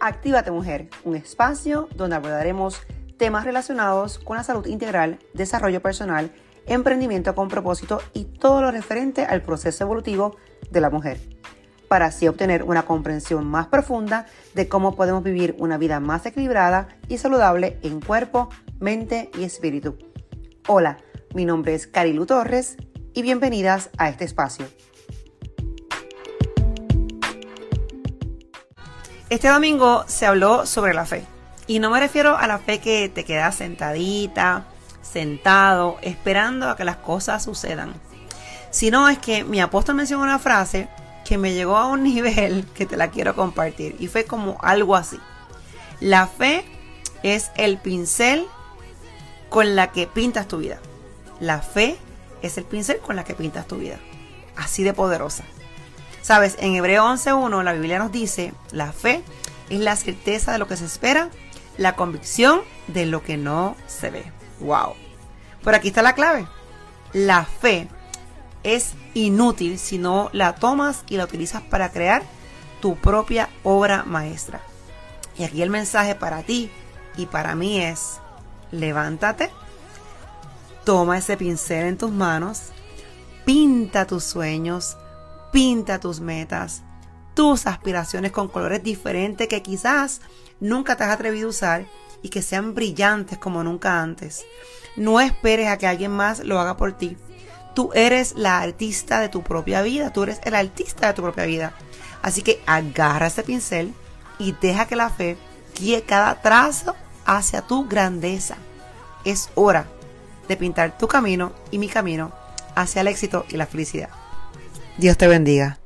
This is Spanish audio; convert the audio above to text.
Actívate Mujer, un espacio donde abordaremos temas relacionados con la salud integral, desarrollo personal, emprendimiento con propósito y todo lo referente al proceso evolutivo de la mujer, para así obtener una comprensión más profunda de cómo podemos vivir una vida más equilibrada y saludable en cuerpo, mente y espíritu. Hola, mi nombre es Carilu Torres y bienvenidas a este espacio. Este domingo se habló sobre la fe. Y no me refiero a la fe que te quedas sentadita, sentado, esperando a que las cosas sucedan. Sino es que mi apóstol mencionó una frase que me llegó a un nivel que te la quiero compartir. Y fue como algo así. La fe es el pincel con la que pintas tu vida. La fe es el pincel con la que pintas tu vida. Así de poderosa. Sabes, en Hebreo 11.1 la Biblia nos dice, la fe es la certeza de lo que se espera, la convicción de lo que no se ve. ¡Wow! Por aquí está la clave. La fe es inútil si no la tomas y la utilizas para crear tu propia obra maestra. Y aquí el mensaje para ti y para mí es, levántate, toma ese pincel en tus manos, pinta tus sueños, Pinta tus metas, tus aspiraciones con colores diferentes que quizás nunca te has atrevido a usar y que sean brillantes como nunca antes. No esperes a que alguien más lo haga por ti. Tú eres la artista de tu propia vida, tú eres el artista de tu propia vida. Así que agarra ese pincel y deja que la fe guíe cada trazo hacia tu grandeza. Es hora de pintar tu camino y mi camino hacia el éxito y la felicidad. Dios te bendiga.